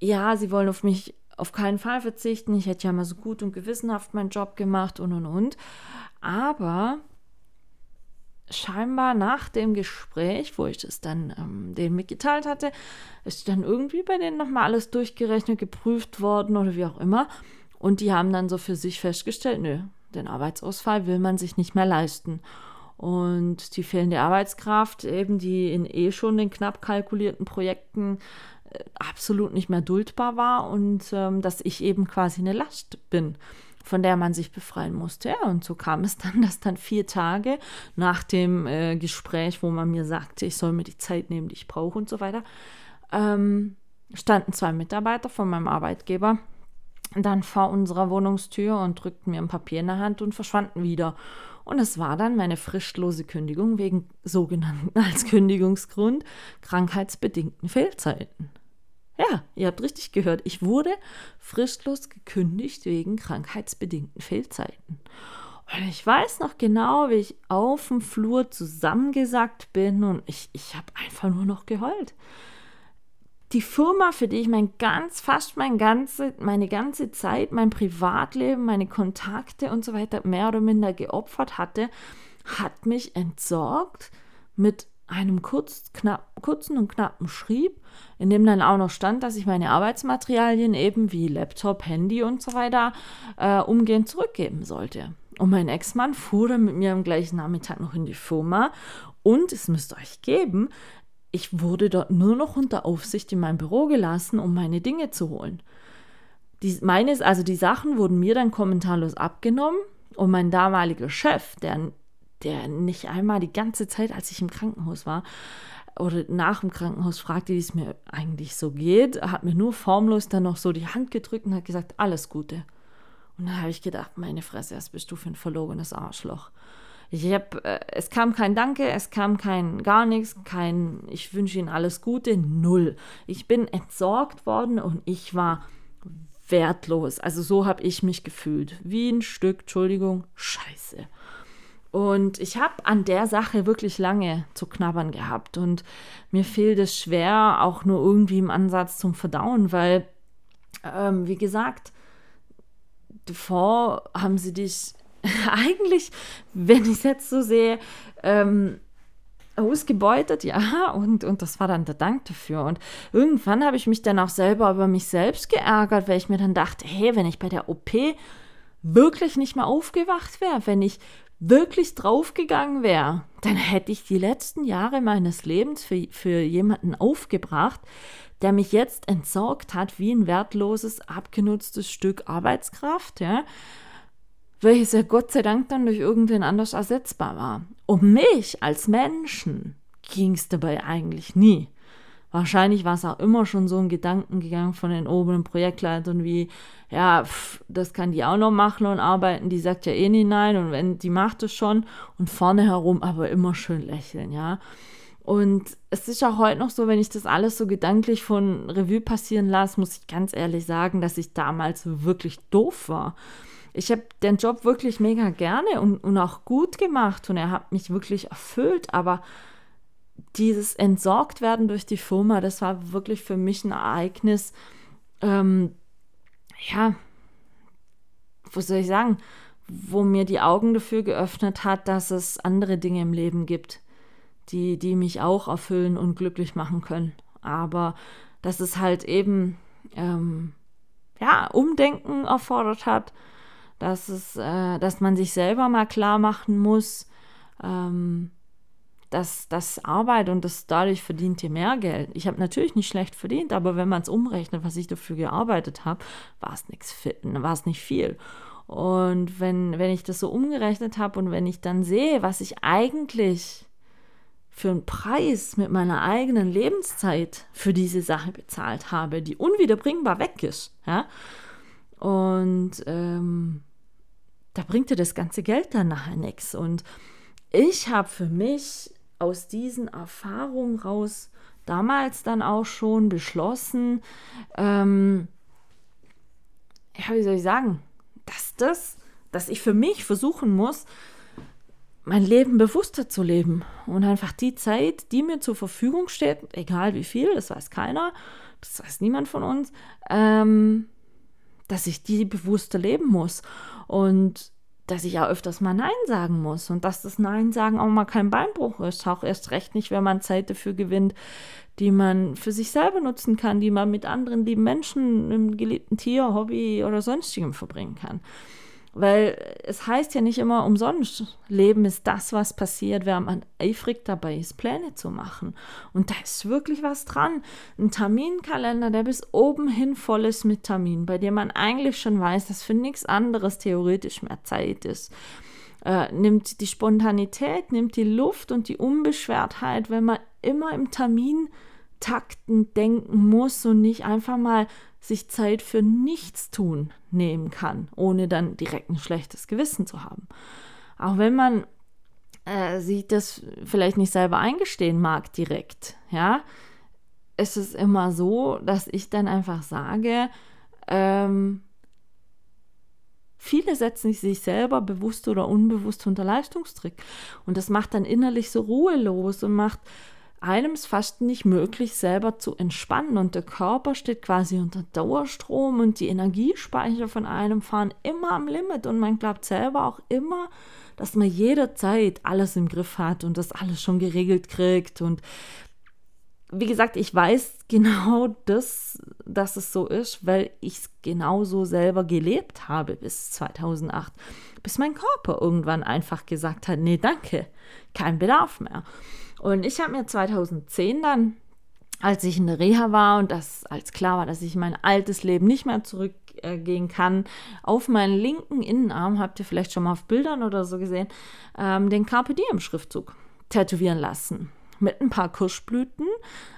ja, Sie wollen auf mich auf keinen Fall verzichten. Ich hätte ja mal so gut und gewissenhaft meinen Job gemacht und und und. Aber scheinbar nach dem Gespräch, wo ich das dann ähm, denen mitgeteilt hatte, ist dann irgendwie bei denen nochmal alles durchgerechnet, geprüft worden oder wie auch immer. Und die haben dann so für sich festgestellt, nö, den Arbeitsausfall will man sich nicht mehr leisten. Und die fehlende Arbeitskraft, eben die in eh schon den knapp kalkulierten Projekten äh, absolut nicht mehr duldbar war und ähm, dass ich eben quasi eine Last bin von der man sich befreien musste. Ja, und so kam es dann, dass dann vier Tage nach dem äh, Gespräch, wo man mir sagte, ich soll mir die Zeit nehmen, die ich brauche und so weiter, ähm, standen zwei Mitarbeiter von meinem Arbeitgeber dann vor unserer Wohnungstür und drückten mir ein Papier in der Hand und verschwanden wieder. Und es war dann meine frischlose Kündigung wegen sogenannten als Kündigungsgrund krankheitsbedingten Fehlzeiten. Ja, ihr habt richtig gehört. Ich wurde fristlos gekündigt wegen krankheitsbedingten Fehlzeiten. Und ich weiß noch genau, wie ich auf dem Flur zusammengesackt bin und ich, ich habe einfach nur noch geheult. Die Firma, für die ich mein ganz, fast mein ganze, meine ganze Zeit, mein Privatleben, meine Kontakte und so weiter mehr oder minder geopfert hatte, hat mich entsorgt mit einem kurz, knapp, kurzen und knappen Schrieb, in dem dann auch noch stand, dass ich meine Arbeitsmaterialien eben wie Laptop, Handy und so weiter äh, umgehend zurückgeben sollte. Und mein Ex-Mann fuhr dann mit mir am gleichen Nachmittag noch in die Firma und es müsst euch geben, ich wurde dort nur noch unter Aufsicht in mein Büro gelassen, um meine Dinge zu holen. Die, meines, also die Sachen wurden mir dann kommentarlos abgenommen und mein damaliger Chef, der der nicht einmal die ganze Zeit, als ich im Krankenhaus war oder nach dem Krankenhaus fragte, wie es mir eigentlich so geht, hat mir nur formlos dann noch so die Hand gedrückt und hat gesagt, alles Gute. Und dann habe ich gedacht, meine Fresse, was bist du für ein verlogenes Arschloch. Ich hab, äh, es kam kein Danke, es kam kein gar nichts, kein ich wünsche Ihnen alles Gute, null. Ich bin entsorgt worden und ich war wertlos. Also so habe ich mich gefühlt. Wie ein Stück, Entschuldigung, Scheiße. Und ich habe an der Sache wirklich lange zu knabbern gehabt. Und mir fehlt es schwer, auch nur irgendwie im Ansatz zum Verdauen, weil, ähm, wie gesagt, davor haben sie dich eigentlich, wenn ich es jetzt so sehe, ähm, ausgebeutet, ja, und, und das war dann der Dank dafür. Und irgendwann habe ich mich dann auch selber über mich selbst geärgert, weil ich mir dann dachte, hey, wenn ich bei der OP wirklich nicht mehr aufgewacht wäre, wenn ich wirklich draufgegangen wäre, dann hätte ich die letzten Jahre meines Lebens für, für jemanden aufgebracht, der mich jetzt entsorgt hat wie ein wertloses, abgenutztes Stück Arbeitskraft, ja, welches ja Gott sei Dank dann durch irgendwen anders ersetzbar war. Um mich als Menschen ging es dabei eigentlich nie. Wahrscheinlich war es auch immer schon so ein Gedanken gegangen von den oberen Projektleitern wie, ja, pff, das kann die auch noch machen und arbeiten, die sagt ja eh nie nein und wenn, die macht es schon und vorne herum aber immer schön lächeln, ja. Und es ist auch heute noch so, wenn ich das alles so gedanklich von Revue passieren lasse, muss ich ganz ehrlich sagen, dass ich damals wirklich doof war. Ich habe den Job wirklich mega gerne und, und auch gut gemacht und er hat mich wirklich erfüllt, aber dieses Entsorgtwerden durch die Firma, das war wirklich für mich ein Ereignis, ähm, ja, was soll ich sagen, wo mir die Augen dafür geöffnet hat, dass es andere Dinge im Leben gibt, die, die mich auch erfüllen und glücklich machen können. Aber dass es halt eben, ähm, ja, Umdenken erfordert hat, dass es, äh, dass man sich selber mal klar machen muss, ähm, dass das Arbeit und das dadurch verdient ihr mehr Geld. Ich habe natürlich nicht schlecht verdient, aber wenn man es umrechnet, was ich dafür gearbeitet habe, war es nichts, war es nicht viel. Und wenn, wenn ich das so umgerechnet habe und wenn ich dann sehe, was ich eigentlich für einen Preis mit meiner eigenen Lebenszeit für diese Sache bezahlt habe, die unwiederbringbar weg ist. Ja? Und ähm, da bringt dir das ganze Geld dann nachher nichts. Und ich habe für mich aus diesen Erfahrungen raus damals dann auch schon beschlossen, ähm, ja, wie soll ich sagen, dass das, dass ich für mich versuchen muss, mein Leben bewusster zu leben und einfach die Zeit, die mir zur Verfügung steht, egal wie viel, das weiß keiner, das weiß niemand von uns, ähm, dass ich die bewusster leben muss. Und dass ich auch öfters mal Nein sagen muss und dass das Nein sagen auch mal kein Beinbruch ist, auch erst recht nicht, wenn man Zeit dafür gewinnt, die man für sich selber nutzen kann, die man mit anderen lieben Menschen, einem geliebten Tier, Hobby oder sonstigem verbringen kann. Weil es heißt ja nicht immer umsonst, Leben ist das, was passiert, während man eifrig dabei ist, Pläne zu machen. Und da ist wirklich was dran. Ein Terminkalender, der bis oben hin voll ist mit Terminen, bei dem man eigentlich schon weiß, dass für nichts anderes theoretisch mehr Zeit ist. Äh, nimmt die Spontanität, nimmt die Luft und die Unbeschwertheit, wenn man immer im Termintakten denken muss und nicht einfach mal sich Zeit für Nichtstun nehmen kann, ohne dann direkt ein schlechtes Gewissen zu haben. Auch wenn man äh, sich das vielleicht nicht selber eingestehen mag direkt, ja, ist es immer so, dass ich dann einfach sage, ähm, Viele setzen sich selber bewusst oder unbewusst unter Leistungsdruck. Und das macht dann innerlich so ruhelos und macht einem es fast nicht möglich, selber zu entspannen. Und der Körper steht quasi unter Dauerstrom und die Energiespeicher von einem fahren immer am Limit. Und man glaubt selber auch immer, dass man jederzeit alles im Griff hat und das alles schon geregelt kriegt. Und wie gesagt, ich weiß genau das, dass es so ist, weil ich es genauso selber gelebt habe bis 2008, bis mein Körper irgendwann einfach gesagt hat, nee, danke, kein Bedarf mehr. Und ich habe mir 2010 dann, als ich in der Reha war und das als klar war, dass ich mein altes Leben nicht mehr zurückgehen kann, auf meinen linken Innenarm, habt ihr vielleicht schon mal auf Bildern oder so gesehen, ähm, den Carpe Diem Schriftzug tätowieren lassen mit ein paar Kirschblüten.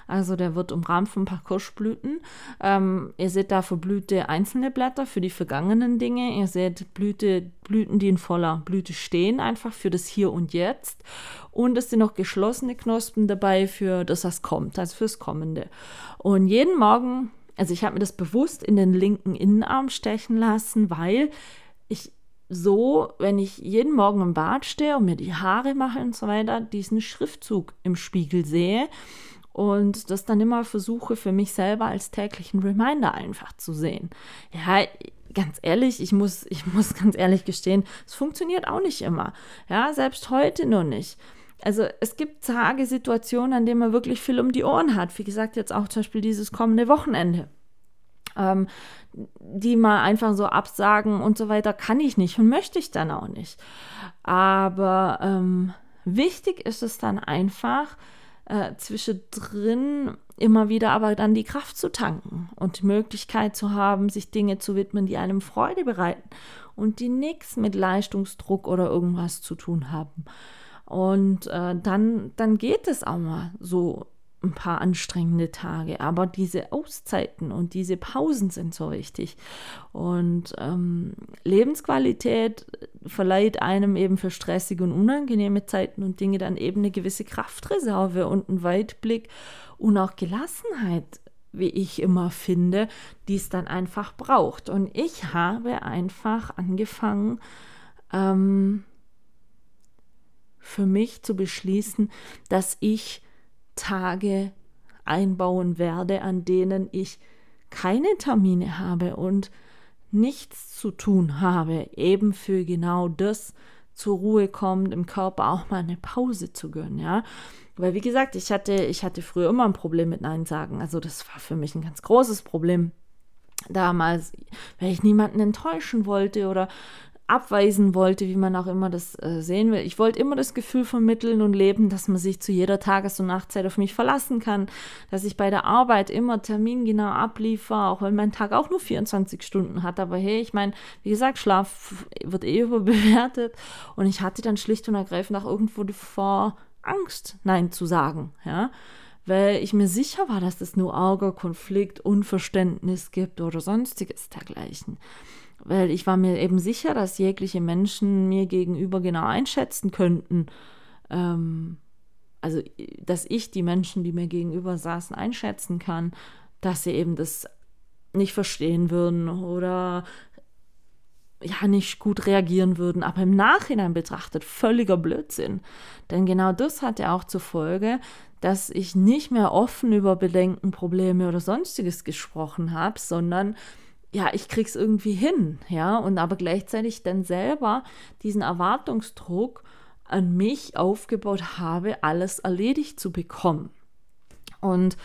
Also der wird umrahmt von ein paar Kirschblüten. Ähm, ihr seht da verblühte einzelne Blätter für die vergangenen Dinge. Ihr seht Blüte, Blüten, die in voller Blüte stehen, einfach für das Hier und Jetzt. Und es sind noch geschlossene Knospen dabei für das, was kommt, also fürs Kommende. Und jeden Morgen, also ich habe mir das bewusst in den linken Innenarm stechen lassen, weil ich so, wenn ich jeden Morgen im Bad stehe und mir die Haare mache und so weiter, diesen Schriftzug im Spiegel sehe und das dann immer versuche für mich selber als täglichen Reminder einfach zu sehen. Ja, ganz ehrlich, ich muss, ich muss ganz ehrlich gestehen, es funktioniert auch nicht immer. Ja, selbst heute nur nicht. Also es gibt Tage, Situationen, an denen man wirklich viel um die Ohren hat. Wie gesagt, jetzt auch zum Beispiel dieses kommende Wochenende ähm, die mal einfach so absagen und so weiter, kann ich nicht und möchte ich dann auch nicht. Aber ähm, wichtig ist es dann einfach, äh, zwischendrin immer wieder aber dann die Kraft zu tanken und die Möglichkeit zu haben, sich Dinge zu widmen, die einem Freude bereiten und die nichts mit Leistungsdruck oder irgendwas zu tun haben. Und äh, dann, dann geht es auch mal so ein paar anstrengende Tage, aber diese Auszeiten und diese Pausen sind so wichtig. Und ähm, Lebensqualität verleiht einem eben für stressige und unangenehme Zeiten und Dinge dann eben eine gewisse Kraftreserve und einen Weitblick und auch Gelassenheit, wie ich immer finde, die es dann einfach braucht. Und ich habe einfach angefangen, ähm, für mich zu beschließen, dass ich Tage einbauen werde, an denen ich keine Termine habe und nichts zu tun habe, eben für genau das zur Ruhe kommt, im Körper auch mal eine Pause zu gönnen, ja. Weil wie gesagt, ich hatte, ich hatte früher immer ein Problem mit Nein sagen. Also das war für mich ein ganz großes Problem damals, weil ich niemanden enttäuschen wollte oder abweisen wollte, wie man auch immer das äh, sehen will. Ich wollte immer das Gefühl vermitteln und leben, dass man sich zu jeder Tages- und Nachtzeit auf mich verlassen kann, dass ich bei der Arbeit immer termingenau abliefer, auch wenn mein Tag auch nur 24 Stunden hat. Aber hey, ich meine, wie gesagt, Schlaf wird eh überbewertet und ich hatte dann schlicht und ergreifend auch irgendwo vor Angst, Nein zu sagen, ja, weil ich mir sicher war, dass es nur Ärger, Konflikt, Unverständnis gibt oder sonstiges dergleichen. Weil ich war mir eben sicher, dass jegliche Menschen mir gegenüber genau einschätzen könnten, ähm, also dass ich die Menschen, die mir gegenüber saßen, einschätzen kann, dass sie eben das nicht verstehen würden oder ja nicht gut reagieren würden, aber im Nachhinein betrachtet völliger Blödsinn. Denn genau das hat ja auch zur Folge, dass ich nicht mehr offen über Bedenken, Probleme oder sonstiges gesprochen habe, sondern ja, ich krieg's irgendwie hin, ja, und aber gleichzeitig dann selber diesen Erwartungsdruck an mich aufgebaut habe, alles erledigt zu bekommen. Und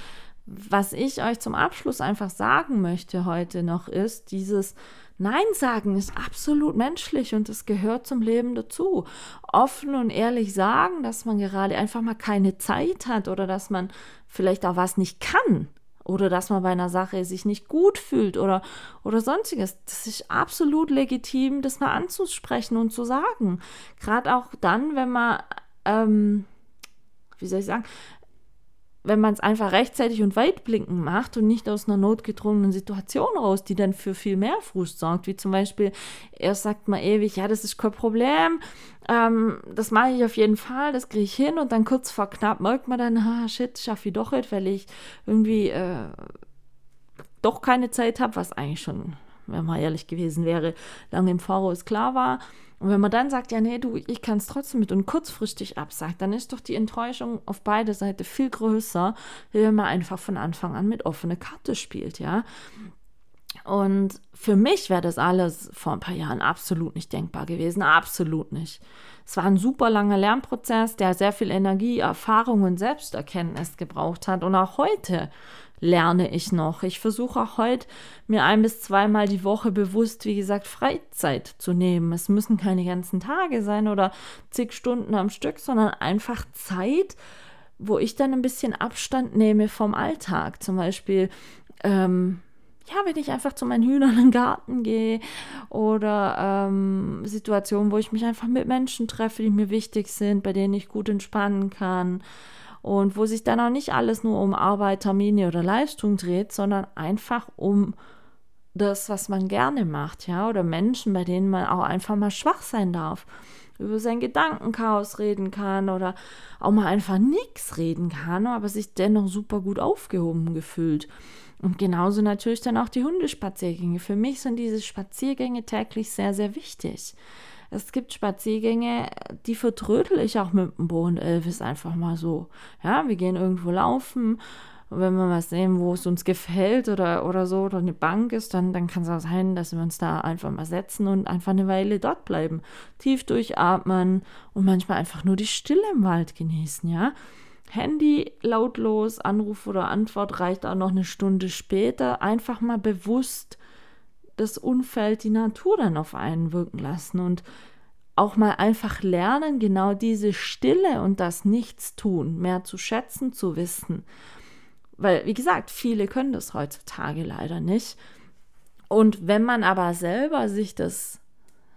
was ich euch zum Abschluss einfach sagen möchte heute noch ist, dieses Nein sagen ist absolut menschlich und es gehört zum Leben dazu. Offen und ehrlich sagen, dass man gerade einfach mal keine Zeit hat oder dass man vielleicht auch was nicht kann oder dass man bei einer Sache sich nicht gut fühlt oder, oder sonstiges. Das ist absolut legitim, das mal anzusprechen und zu sagen. Gerade auch dann, wenn man, ähm, wie soll ich sagen, wenn man es einfach rechtzeitig und weitblickend macht und nicht aus einer notgedrungenen Situation raus, die dann für viel mehr Frust sorgt, wie zum Beispiel, er sagt mal ewig, ja, das ist kein Problem, ähm, das mache ich auf jeden Fall, das kriege ich hin und dann kurz vor knapp merkt man dann, ha, shit, schaffe ich doch nicht, weil ich irgendwie äh, doch keine Zeit habe, was eigentlich schon, wenn man ehrlich gewesen wäre, lange im Voraus klar war. Und wenn man dann sagt, ja, nee, du, ich kann es trotzdem mit und kurzfristig absagt, dann ist doch die Enttäuschung auf beide Seiten viel größer, wenn man einfach von Anfang an mit offener Karte spielt, ja. Und für mich wäre das alles vor ein paar Jahren absolut nicht denkbar gewesen, absolut nicht. Es war ein super langer Lernprozess, der sehr viel Energie, Erfahrung und Selbsterkenntnis gebraucht hat. Und auch heute lerne ich noch. Ich versuche auch heute, mir ein bis zweimal die Woche bewusst, wie gesagt, Freizeit zu nehmen. Es müssen keine ganzen Tage sein oder zig Stunden am Stück, sondern einfach Zeit, wo ich dann ein bisschen Abstand nehme vom Alltag. Zum Beispiel, ähm, ja, wenn ich einfach zu meinen Hühnern in den Garten gehe oder ähm, Situationen, wo ich mich einfach mit Menschen treffe, die mir wichtig sind, bei denen ich gut entspannen kann und wo sich dann auch nicht alles nur um Arbeit, Termine oder Leistung dreht, sondern einfach um das, was man gerne macht, ja, oder Menschen, bei denen man auch einfach mal schwach sein darf, über sein Gedankenchaos reden kann oder auch mal einfach nichts reden kann, aber sich dennoch super gut aufgehoben gefühlt. Und genauso natürlich dann auch die Hundespaziergänge. Für mich sind diese Spaziergänge täglich sehr, sehr wichtig. Es gibt Spaziergänge, die vertrödel ich auch mit dem Bo und Elvis einfach mal so. Ja, wir gehen irgendwo laufen. Und wenn wir mal sehen, wo es uns gefällt oder, oder so, oder eine Bank ist, dann, dann kann es auch sein, dass wir uns da einfach mal setzen und einfach eine Weile dort bleiben. Tief durchatmen und manchmal einfach nur die Stille im Wald genießen, ja. Handy lautlos, Anruf oder Antwort reicht auch noch eine Stunde später. Einfach mal bewusst das Umfeld, die Natur dann auf einen wirken lassen und auch mal einfach lernen, genau diese Stille und das Nichtstun mehr zu schätzen, zu wissen. Weil, wie gesagt, viele können das heutzutage leider nicht. Und wenn man aber selber sich das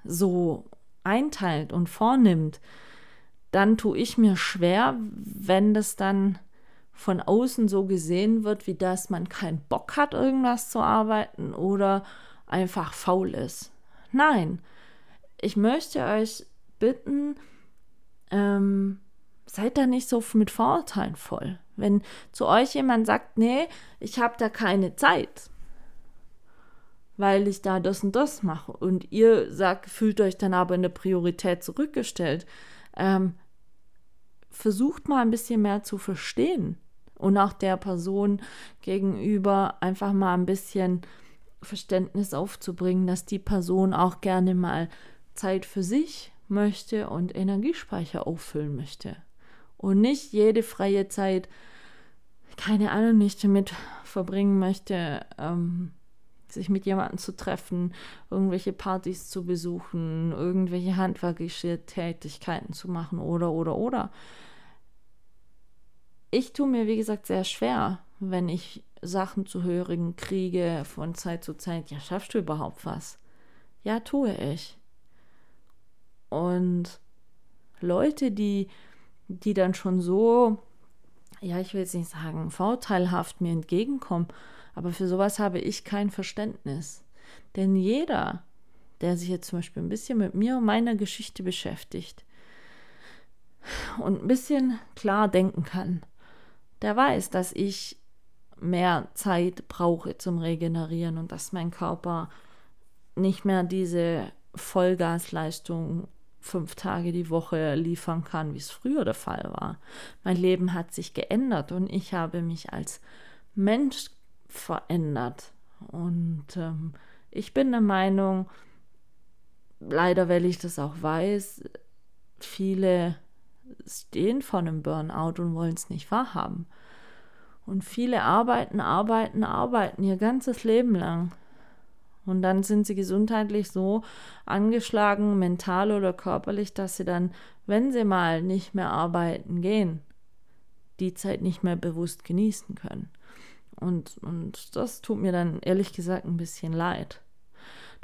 so einteilt und vornimmt, dann tue ich mir schwer, wenn das dann von außen so gesehen wird, wie dass man keinen Bock hat, irgendwas zu arbeiten oder einfach faul ist. Nein, ich möchte euch bitten, ähm, seid da nicht so mit Vorurteilen voll. Wenn zu euch jemand sagt, nee, ich habe da keine Zeit, weil ich da das und das mache und ihr sagt, fühlt euch dann aber in der Priorität zurückgestellt, ähm, versucht mal ein bisschen mehr zu verstehen und auch der Person gegenüber einfach mal ein bisschen Verständnis aufzubringen, dass die Person auch gerne mal Zeit für sich möchte und Energiespeicher auffüllen möchte. Und nicht jede freie Zeit, keine Ahnung, nicht damit verbringen möchte, ähm, sich mit jemandem zu treffen, irgendwelche Partys zu besuchen, irgendwelche handwerkliche Tätigkeiten zu machen oder, oder, oder. Ich tue mir, wie gesagt, sehr schwer, wenn ich Sachen zu hören kriege von Zeit zu Zeit, ja, schaffst du überhaupt was? Ja, tue ich. Und Leute, die die dann schon so, ja, ich will jetzt nicht sagen, vorteilhaft mir entgegenkommen, aber für sowas habe ich kein Verständnis. Denn jeder, der sich jetzt zum Beispiel ein bisschen mit mir und meiner Geschichte beschäftigt und ein bisschen klar denken kann, der weiß, dass ich mehr Zeit brauche zum Regenerieren und dass mein Körper nicht mehr diese Vollgasleistung fünf Tage die Woche liefern kann, wie es früher der Fall war. Mein Leben hat sich geändert und ich habe mich als Mensch verändert. Und ähm, ich bin der Meinung, leider, weil ich das auch weiß, viele stehen vor einem Burnout und wollen es nicht wahrhaben. Und viele arbeiten, arbeiten, arbeiten ihr ganzes Leben lang. Und dann sind sie gesundheitlich so angeschlagen, mental oder körperlich, dass sie dann, wenn sie mal nicht mehr arbeiten gehen, die Zeit nicht mehr bewusst genießen können. Und, und das tut mir dann ehrlich gesagt ein bisschen leid.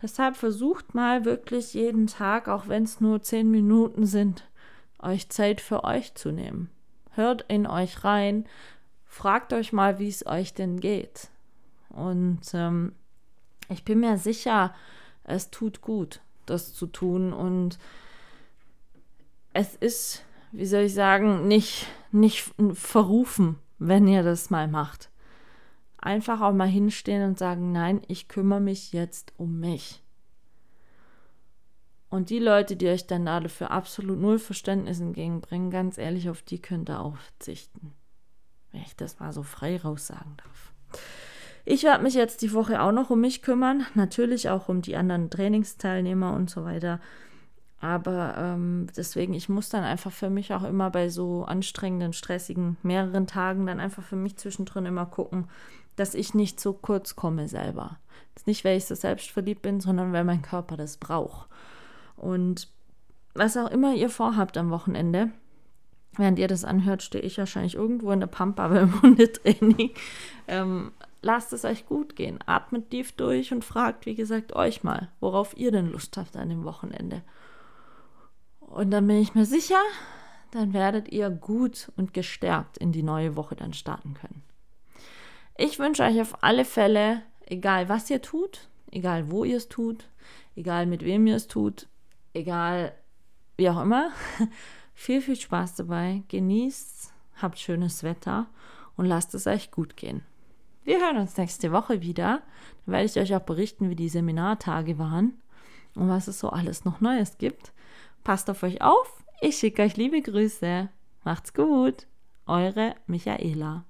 Deshalb versucht mal wirklich jeden Tag, auch wenn es nur zehn Minuten sind, euch Zeit für euch zu nehmen. Hört in euch rein, fragt euch mal, wie es euch denn geht. Und ähm, ich bin mir sicher, es tut gut, das zu tun. Und es ist, wie soll ich sagen, nicht, nicht verrufen, wenn ihr das mal macht. Einfach auch mal hinstehen und sagen, nein, ich kümmere mich jetzt um mich. Und die Leute, die euch dann dafür absolut null Verständnis entgegenbringen, ganz ehrlich, auf die könnt ihr auch verzichten. Wenn ich das mal so frei raus sagen darf. Ich werde mich jetzt die Woche auch noch um mich kümmern, natürlich auch um die anderen Trainingsteilnehmer und so weiter. Aber ähm, deswegen, ich muss dann einfach für mich auch immer bei so anstrengenden, stressigen, mehreren Tagen dann einfach für mich zwischendrin immer gucken, dass ich nicht so kurz komme selber. Das ist nicht, weil ich so selbstverliebt bin, sondern weil mein Körper das braucht. Und was auch immer ihr vorhabt am Wochenende, während ihr das anhört, stehe ich wahrscheinlich irgendwo in der Pampa beim Hundetraining. Ähm, lasst es euch gut gehen. Atmet tief durch und fragt, wie gesagt, euch mal, worauf ihr denn Lust habt an dem Wochenende. Und dann bin ich mir sicher, dann werdet ihr gut und gestärkt in die neue Woche dann starten können. Ich wünsche euch auf alle Fälle, egal was ihr tut, egal wo ihr es tut, egal mit wem ihr es tut, egal wie auch immer, viel, viel Spaß dabei, genießt, habt schönes Wetter und lasst es euch gut gehen. Wir hören uns nächste Woche wieder. Dann werde ich euch auch berichten, wie die Seminartage waren und was es so alles noch Neues gibt. Passt auf euch auf. Ich schicke euch liebe Grüße. Macht's gut. Eure Michaela.